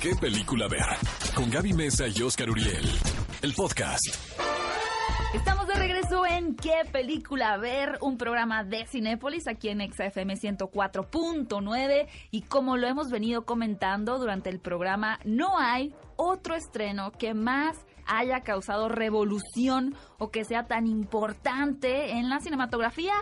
¿Qué película ver? Con Gaby Mesa y Oscar Uriel. El podcast. Estamos de regreso en ¿Qué película ver? Un programa de Cinépolis aquí en XFM 104.9 y como lo hemos venido comentando durante el programa, no hay otro estreno que más haya causado revolución o que sea tan importante en la cinematografía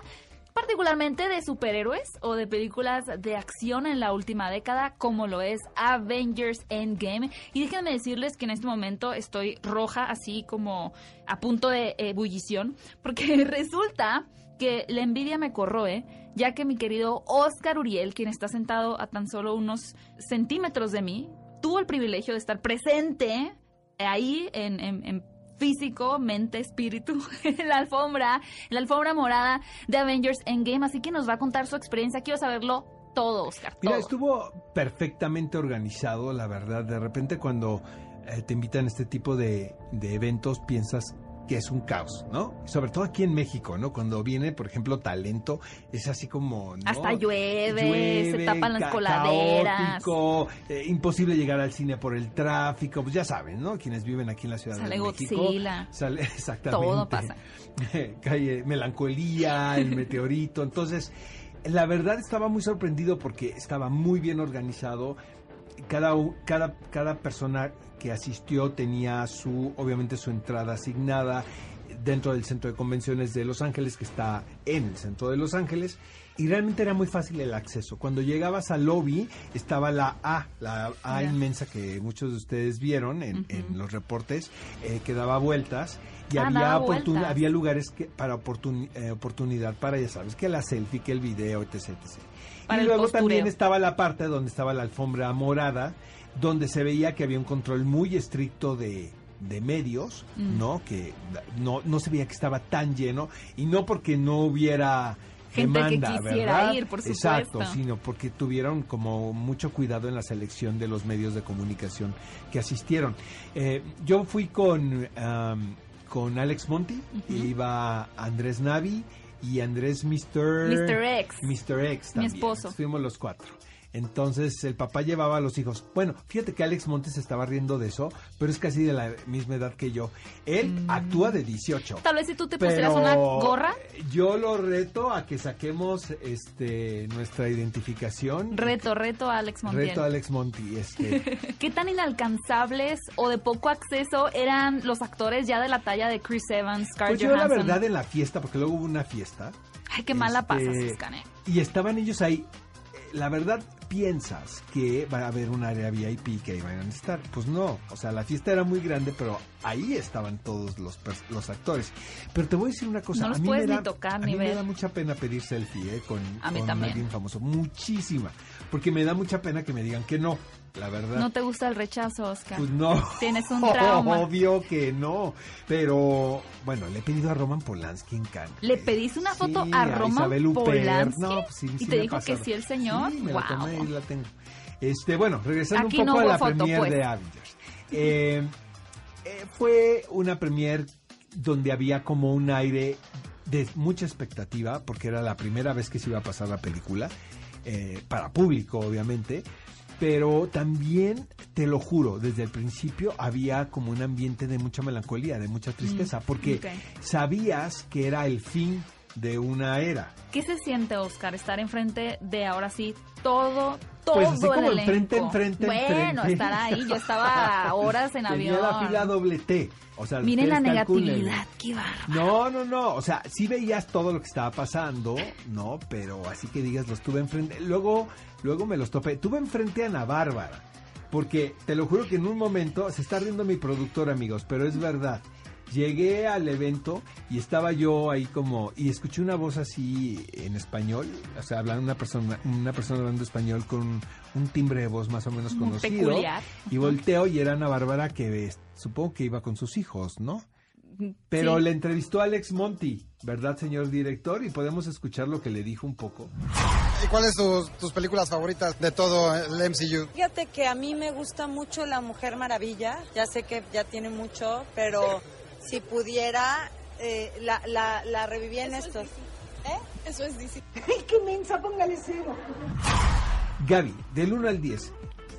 particularmente de superhéroes o de películas de acción en la última década, como lo es Avengers Endgame. Y déjenme decirles que en este momento estoy roja, así como a punto de ebullición, porque resulta que la envidia me corroe, ya que mi querido Oscar Uriel, quien está sentado a tan solo unos centímetros de mí, tuvo el privilegio de estar presente ahí en, en físico, mente, espíritu, en la alfombra, en la alfombra morada de Avengers Endgame, así que nos va a contar su experiencia. Quiero saberlo todo, Oscar. Mira, estuvo perfectamente organizado, la verdad. De repente cuando eh, te invitan a este tipo de, de eventos, piensas que es un caos, ¿no? Sobre todo aquí en México, ¿no? Cuando viene, por ejemplo, talento, es así como... Hasta llueve, se tapan las coladeras. Caótico, eh, imposible llegar al cine por el tráfico, pues ya saben, ¿no? Quienes viven aquí en la Ciudad sale de México. Godzilla. Sale exactamente. Todo pasa. Calle Melancolía, el meteorito. Entonces, la verdad estaba muy sorprendido porque estaba muy bien organizado. Cada, cada, cada persona que asistió tenía su, obviamente su entrada asignada dentro del centro de convenciones de Los Ángeles, que está en el centro de Los Ángeles, y realmente era muy fácil el acceso. Cuando llegabas al lobby estaba la A, la A inmensa que muchos de ustedes vieron en, en los reportes, eh, que daba vueltas y Ah, había, oportun- vueltas. había lugares que, para oportun- eh, oportunidad para, ya sabes, que la selfie, que el video, etc. etc. Para y luego postureo. también estaba la parte donde estaba la alfombra morada, donde se veía que había un control muy estricto de, de medios, Mm. ¿no? Que no, no se veía que estaba tan lleno, y no porque no hubiera Gente que demanda, quisiera ¿verdad? ir, por Exacto, supuesto. sino porque tuvieron como mucho cuidado en la selección de los medios de comunicación que asistieron. Eh, yo fui con, con Alex Monti, iba Andrés Navi y Andrés Mr. Mr. X. Mr. X Mi también. esposo. Fuimos los cuatro. Entonces el papá llevaba a los hijos. Bueno, fíjate que Alex Montes estaba riendo de eso, pero es casi de la misma edad que yo. Él Mm. actúa de 18. Tal vez si tú te pusieras una gorra, Yo lo reto a que saquemos este nuestra identificación. reto, reto a Alex Montiel. Reto a Alex Monti. Este, ¿Qué tan inalcanzables o de poco acceso eran los actores ya de la talla de Chris Evans, pues Scarlett yo la verdad en la fiesta, porque luego hubo una fiesta. Ay, qué mala este, pasas, ¿eh? Y estaban ellos ahí. Eh, La verdad piensas que va a haber un área VIP que ahí van a estar. Pues no, o sea, la fiesta era muy grande, pero ahí estaban todos los, los actores. Pero te voy a decir una cosa. No los a mí puedes me ni da, tocar a ni mí me da mucha pena pedir selfie eh, con, alguien famoso. Muchísima. Porque me da mucha pena que me digan que no, la verdad. No te gusta el rechazo, Oscar. Pues no. Tienes un trauma. Obvio que no. Pero bueno, le he pedido a Roman Polanski en Cannes. ¿Le pediste una foto Sí, a Roman Huppert. Polanski? No, pues sí, ¿Y te dijo que sí el señor? Sí, me Wow. la tomé y la tengo. Este, bueno, regresando Aquí un no poco a la foto, premier pues. de Avengers. Eh, eh, fue una premier donde había como un aire de mucha expectativa, porque era la primera vez que se iba a pasar la película, eh, para público, obviamente. Pero también, te lo juro, desde el principio había como un ambiente de mucha melancolía, de mucha tristeza, porque ok. sabías que era el fin de una era. ¿Qué se siente, Oscar, estar enfrente de ahora sí todo, todo Pues así el como enfrente, enfrente, Bueno, enfrente. estar ahí. Yo estaba horas en Tenía avión. la fila doble T. O sea, Miren la negatividad, qué bárbaro. No, no, no. O sea, sí veías todo lo que estaba pasando, ¿no? Pero así que digas, los tuve enfrente. Luego, luego me los topé. Tuve enfrente a Ana Bárbara. Porque te lo juro que en un momento, se está riendo mi productor, amigos, pero es verdad. Llegué al evento y estaba yo ahí como y escuché una voz así en español, o sea, hablando una persona, una persona hablando español con un timbre de voz más o menos Muy conocido. peculiar. Y volteo y era Ana Bárbara que supongo que iba con sus hijos, ¿no? Pero Sí. le entrevistó a Alex Monti, ¿verdad, señor director? Y podemos escuchar lo que le dijo un poco. ¿Y cuáles tus, tus películas favoritas de todo el MCU? Fíjate que a mí me gusta mucho La Mujer Maravilla. Ya sé que ya tiene mucho, pero si pudiera, eh, la, la, la revivía en estos. ¿Eh? Eso es DC. Gaby, del 1 al 10,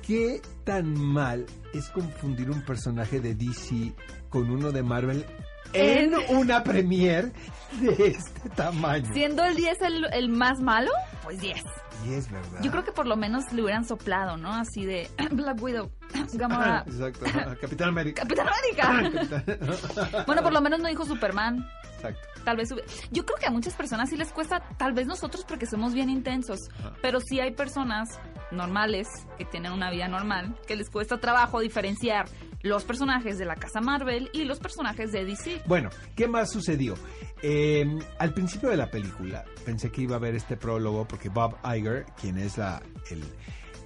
¿Qué tan mal es confundir un personaje de DC con uno de Marvel en una premiere de este tamaño? Siendo el 10 el, el más malo, pues 10. Y es verdad. Yo creo que por lo menos le hubieran soplado, ¿no? Así de Black Widow, Gamora, Exacto. Capitán América. Capitán América. bueno, por lo menos no dijo Superman. Exacto. Tal vez yo creo que a muchas personas sí les cuesta, tal vez nosotros porque somos bien intensos, Ajá. pero sí hay personas normales que tienen una vida normal que les cuesta trabajo diferenciar los personajes de la casa Marvel y los personajes de DC. Bueno, ¿qué más sucedió? Eh, al principio de la película pensé que iba a haber este prólogo porque Bob Iger, quien es la,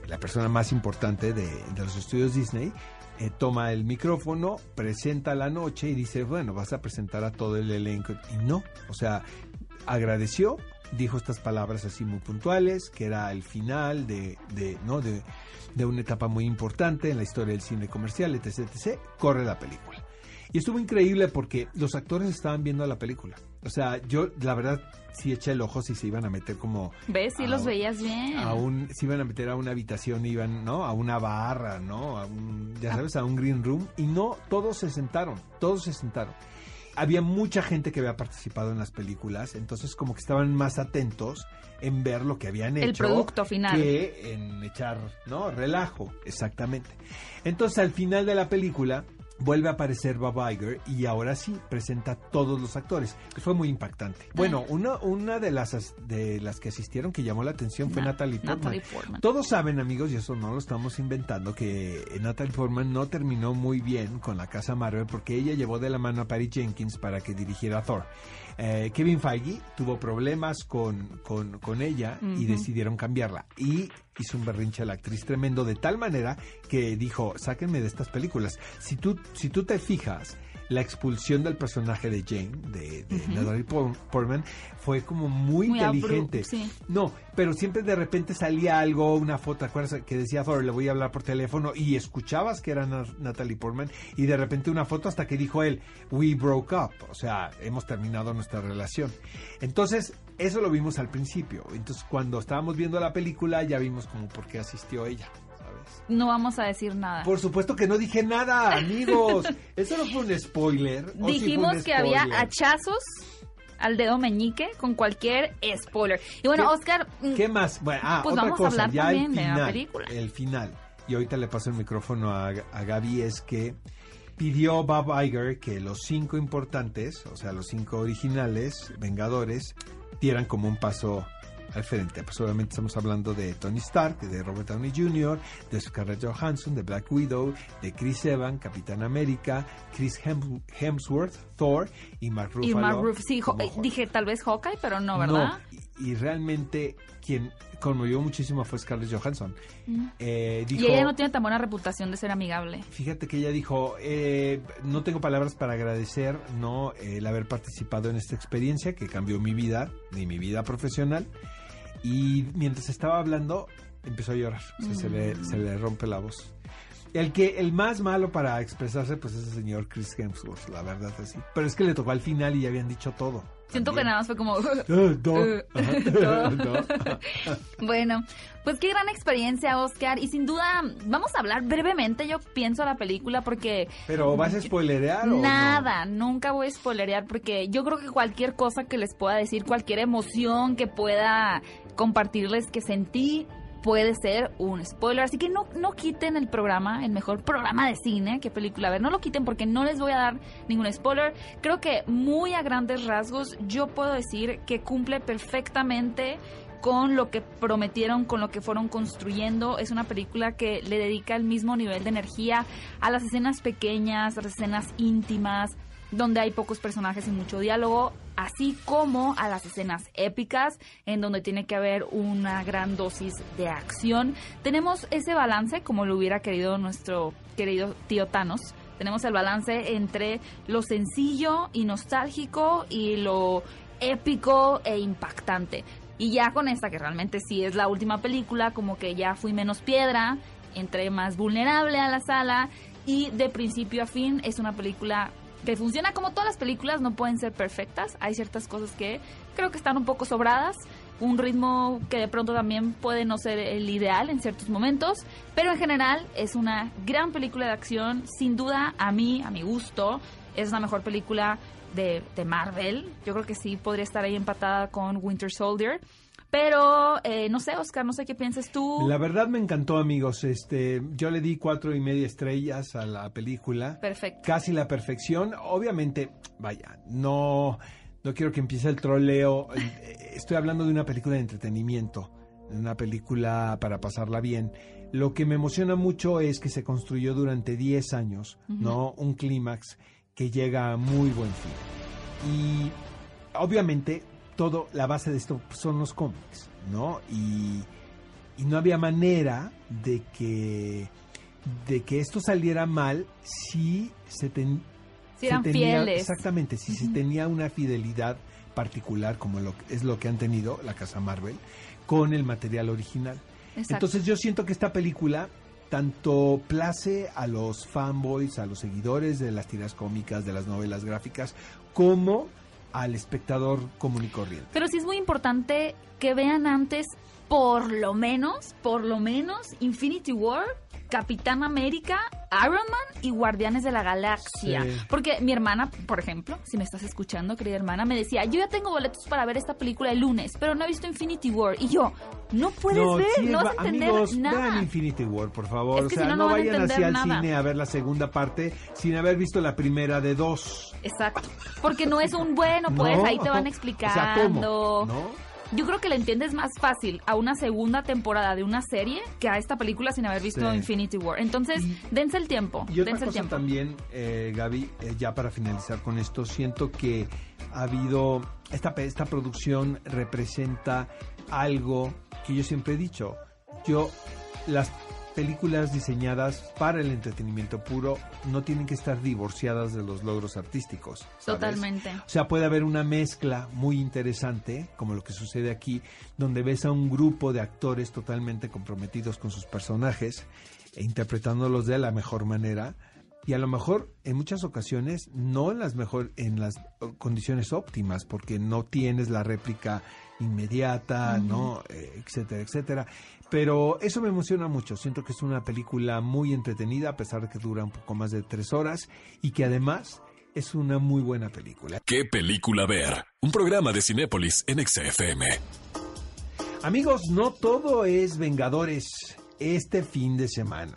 la persona más importante de, de los estudios Disney, eh, toma el micrófono, presenta la noche y dice, bueno, vas a presentar a todo el elenco. Y no, o sea, agradeció, dijo estas palabras así muy puntuales, que era el final de, de, ¿no? de, de una etapa muy importante en la historia del cine comercial, etc, etc, corre la película. Y estuvo increíble porque los actores estaban viendo la película. O sea, yo la verdad sí eché el ojo si se iban a meter como ¿Ves? Sí a los veías bien. a un, se iban a meter a una habitación, iban, ¿no? A una barra, ¿no? A un, ya sabes, a un green room. Y no, todos se sentaron, todos se sentaron. Había mucha gente que había participado en las películas, entonces como que estaban más atentos en ver lo que habían hecho. El producto final. Que en echar, ¿no? Relajo, exactamente. Entonces al final de la película vuelve a aparecer Bob Iger y ahora sí presenta a todos los actores. que Fue muy impactante. Bueno, una, una de las as- de las que asistieron que llamó la atención fue Na- Natalie Portman. Natalie Portman. Todos saben, amigos, y eso no lo estamos inventando, que Natalie Portman no terminó muy bien con la casa Marvel porque ella llevó de la mano a Patty Jenkins para que dirigiera Thor. Eh, Kevin Feige tuvo problemas con, con, con ella y decidieron cambiarla. Y hizo un berrinche a la actriz tremendo de tal manera que dijo, sáquenme de estas películas. Si tú, si tú te fijas, la expulsión del personaje de Jane, de, de Natalie Por- Portman, fue como muy, inteligente. sí. No, pero siempre de repente salía algo, una foto, ¿te acuerdas? Que decía Thor, le voy a hablar por teléfono y escuchabas que era Na- Natalie Portman y de repente una foto hasta que dijo él, we broke up, o sea, hemos terminado nuestra relación. Entonces, eso lo vimos al principio. Entonces, cuando estábamos viendo la película ya vimos como por qué asistió ella, No vamos a decir nada. Por supuesto que no dije nada, amigos. Eso no fue un spoiler. ¿o sí fue Dijimos un que había hachazos al dedo meñique con cualquier spoiler. Y bueno, ¿Qué- Oscar, mm, ¿Qué más? Bueno, ah, Pues otra vamos a hablar también el de la final, película. El final. Y ahorita le paso el micrófono a, a Gaby, es que pidió Bob Iger que los cinco importantes, o sea, los cinco originales, Vengadores, dieran como un paso al frente. Pues obviamente estamos hablando de Tony Stark, de Robert Downey Jr., de Scarlett Johansson, de Black Widow, de Chris Evans, Capitán América, Chris Hem- Hemsworth, Thor y Mark Ruffalo. y Mark Ruff- sí, eh, dije tal vez Hawkeye, pero no, ¿verdad? y, y realmente quien conmovió muchísimo fue Scarlett Johansson. Eh, dijo, y ella no tiene tan buena reputación de ser amigable. Fíjate que ella dijo, eh, no tengo palabras para agradecer no el haber participado en esta experiencia que cambió mi vida, ni mi vida profesional. Y mientras estaba hablando, empezó a llorar. Se, le, se le rompe la voz. El que el más malo para expresarse, pues es el señor Chris Hemsworth, la verdad así. Pero es que le tocó al final y ya habían dicho todo. Siento que nada más fue como... Bueno, pues qué gran experiencia, Oscar. Y sin duda, vamos a hablar brevemente, yo pienso, la película, porque Pero vas a spoilerear o no? Nada, nunca voy a spoilerear porque yo creo que cualquier cosa que les pueda decir, cualquier emoción que pueda compartirles que sentí puede ser un spoiler. Así que no, no quiten el programa, el mejor programa de cine, qué película. A ver, no lo quiten porque no les voy a dar ningún spoiler. Creo que muy a grandes rasgos yo puedo decir que cumple perfectamente con lo que prometieron, con lo que fueron construyendo. Es una película que le dedica el mismo nivel de energía a las escenas pequeñas, a las escenas íntimas, donde hay pocos personajes y mucho diálogo, así como a las escenas épicas, en donde tiene que haber una gran dosis de acción. Tenemos ese balance, como lo hubiera querido nuestro querido tío Thanos. Tenemos el balance entre lo sencillo y nostálgico y lo épico e impactante. Y ya con esta, que realmente sí es la última película, como que ya fui menos piedra, entré más vulnerable a la sala y de principio a fin es una película que funciona como todas las películas, no pueden ser perfectas, hay ciertas cosas que creo que están un poco sobradas, un ritmo que de pronto también puede no ser el ideal en ciertos momentos, pero en general es una gran película de acción, sin duda a mí, a mi gusto, es la mejor película de, de Marvel. Yo creo que sí podría estar ahí empatada con Winter Soldier. Pero eh, no sé, Oscar, no sé qué piensas tú. La verdad me encantó, amigos. Este, yo le di cuatro y media estrellas a la película. Perfecto. Casi la perfección. Obviamente, vaya, no, no quiero que empiece el troleo. Eh, Estoy hablando de una película de entretenimiento, una película para pasarla bien. Lo que me emociona mucho es que se construyó durante 10 años, ¿no? Un clímax que llega a muy buen fin. Y obviamente todo, la base de esto son los cómics, ¿no? Y, y no había manera de que de que esto saliera mal si se, ten- Si se eran tenía fieles. exactamente si se tenía una fidelidad particular como lo es lo que han tenido la casa Marvel con el material original Exacto. entonces yo siento que esta película tanto place a los fanboys, a los seguidores de las tiras cómicas, de las novelas gráficas, como al espectador común y. Pero sí es muy importante que vean antes, por lo menos, por lo menos, Infinity War, Capitán América, Iron Man y Guardianes de la Galaxia. Sí. Porque mi hermana, por ejemplo, si me estás escuchando, querida hermana, me decía, yo ya tengo boletos para ver esta película el lunes, pero no he visto Infinity War. Y yo, no puedes ver, sí, no vas va- a entender amigos, nada. vean Infinity War, por favor. Es o que sea, si no, no, no vayan hacia el nada. cine a ver la segunda parte sin haber visto la primera de dos. Exacto. Porque no es un bueno, pues No. ahí te van O sea, explicando. ¿cómo? ¿No? Yo creo que le entiendes más fácil a una segunda temporada de una serie que a esta película sin haber visto Sí. Infinity War. Entonces, Y- dense el tiempo. Y otra dense el tiempo. también, eh, Gaby, eh, ya para finalizar con esto, siento que ha habido, esta, esta producción representa algo que yo siempre he dicho. Yo, las películas diseñadas para el entretenimiento puro no tienen que estar divorciadas de los logros artísticos. ¿sabes? Totalmente. O sea, puede haber una mezcla muy interesante, como lo que sucede aquí, donde ves a un grupo de actores totalmente comprometidos con sus personajes e interpretándolos de la mejor manera. Y a lo mejor en muchas ocasiones no en las mejor en las condiciones óptimas porque no tienes la réplica inmediata, ¿no? Eh, etcétera, etcétera. Pero eso me emociona mucho. Siento que es una película muy entretenida a pesar de que dura un poco más de tres horas y que además es una muy buena película. ¿Qué película ver? Un programa de Cinépolis en XFM. Amigos, no todo es Vengadores este fin de semana.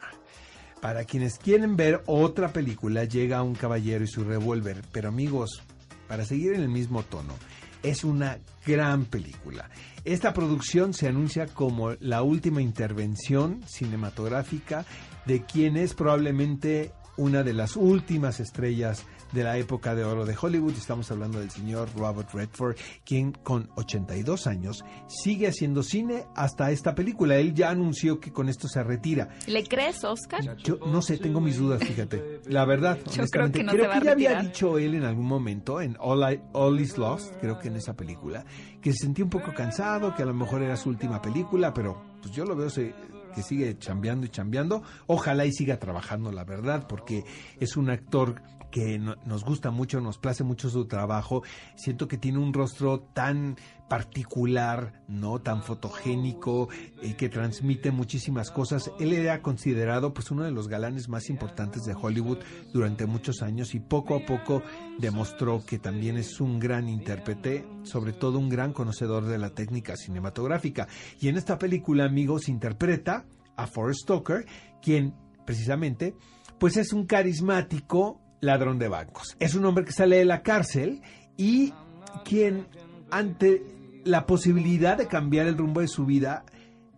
Para quienes quieren ver otra película, llega un caballero y su revólver. Pero amigos, para seguir en el mismo tono, es una gran película. Esta producción se anuncia como la última intervención cinematográfica de quien es probablemente una de las últimas estrellas de la época de oro de Hollywood. Estamos hablando del señor Robert Redford, quien con 82 años sigue haciendo cine hasta esta película. Él ya anunció que con esto se retira. ¿Le crees, Oscar? Yo no sé, tengo mis dudas, fíjate. La verdad, creo honestamente, que no creo se va a que ya había dicho él en algún momento en All, I- All Is Lost, creo que en esa película, que se sentía un poco cansado, que a lo mejor era su última película, pero pues yo lo veo se- que sigue chambeando y chambeando. Ojalá y siga trabajando, la verdad, porque es un actor que no- nos gusta mucho, nos place mucho su trabajo. Siento que tiene un rostro tan particular, no tan fotogénico, eh, que transmite muchísimas cosas. Él era considerado pues uno de los galanes más importantes de Hollywood durante muchos años y poco a poco demostró que también es un gran intérprete, sobre todo un gran conocedor de la técnica cinematográfica. Y en esta película, amigos, interpreta a Forrest Stoker, quien precisamente pues es un carismático ladrón de bancos. Es un hombre que sale de la cárcel y quien ante la posibilidad de cambiar el rumbo de su vida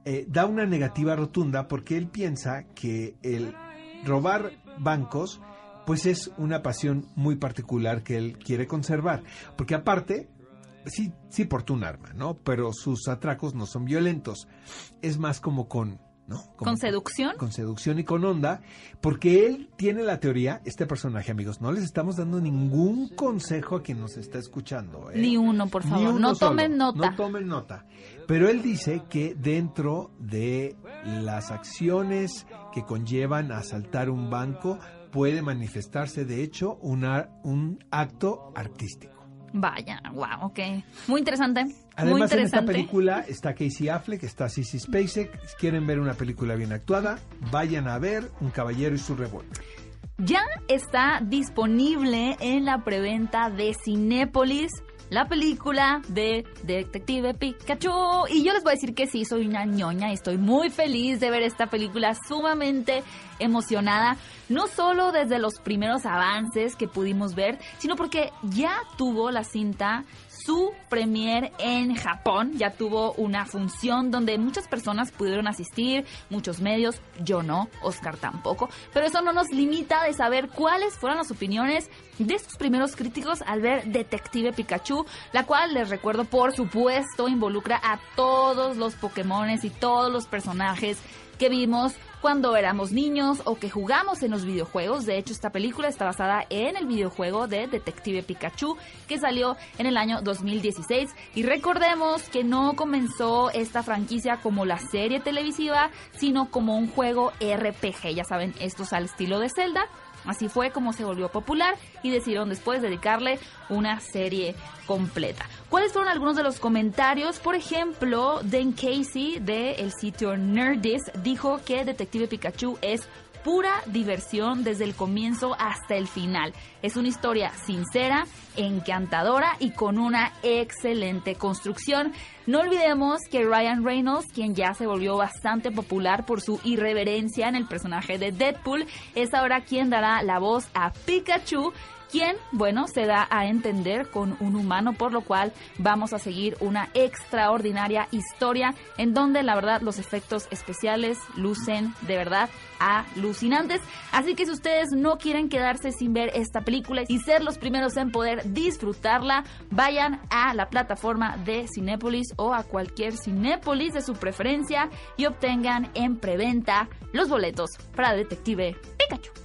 eh, da una negativa rotunda porque él piensa que el robar bancos pues es una pasión muy particular que él quiere conservar. Porque aparte, sí, sí porta un arma, ¿no? Pero sus atracos no son violentos. Es más como con... ¿no? Como ¿Con seducción? Con seducción y con onda, porque él tiene la teoría, este personaje, amigos, no les estamos dando ningún consejo a quien nos está escuchando. ¿eh? Ni uno, por favor. uno No solo. tomen nota. No tomen nota. Pero él dice que dentro de las acciones que conllevan a asaltar un banco puede manifestarse, de hecho, una- un acto artístico. Vaya, wow, ok. Muy interesante. muy Además, en esta interesante. película está Casey Affleck, está Sissy Spacek. Si quieren ver una película bien actuada, vayan a ver Un caballero y su revuelta. Ya está disponible en la preventa de Cinépolis la película de Detective Pikachu. Y yo les voy a decir que sí, soy una ñoña y estoy muy feliz de ver esta película sumamente emocionada. No solo desde los primeros avances que pudimos ver, sino porque ya tuvo la cinta su premier en Japón. Ya tuvo una función donde muchas personas pudieron asistir, muchos medios, yo no, Oscar tampoco. Pero eso no nos limita de saber cuáles fueron las opiniones de estos primeros críticos al ver Detective Pikachu, la cual les recuerdo por supuesto involucra a todos los Pokémones y todos los personajes que vimos cuando éramos niños o que jugamos en los videojuegos. De hecho, esta película está basada en el videojuego de Detective Pikachu que salió en el año 2016. Y recordemos que no comenzó esta franquicia como la serie televisiva, sino como un juego RPG. Ya saben, estos al estilo de Zelda. Así fue como se volvió popular y decidieron después dedicarle una serie completa. ¿Cuáles fueron algunos de los comentarios? Por ejemplo, Dan Casey del sitio Nerdist dijo que Detective Pikachu es pura diversión desde el comienzo hasta el final. Es una historia sincera, encantadora y con una excelente construcción. No olvidemos que Ryan Reynolds, quien ya se volvió bastante popular por su irreverencia en el personaje de Deadpool, es ahora quien dará la voz a Pikachu quien, bueno, se da a entender con un humano, por lo cual vamos a seguir una extraordinaria historia en donde la verdad los efectos especiales lucen de verdad alucinantes. Así que si ustedes no quieren quedarse sin ver esta película y ser los primeros en poder disfrutarla, vayan a la plataforma de Cinépolis o a cualquier Cinépolis de su preferencia y obtengan en preventa los boletos para Detective Pikachu.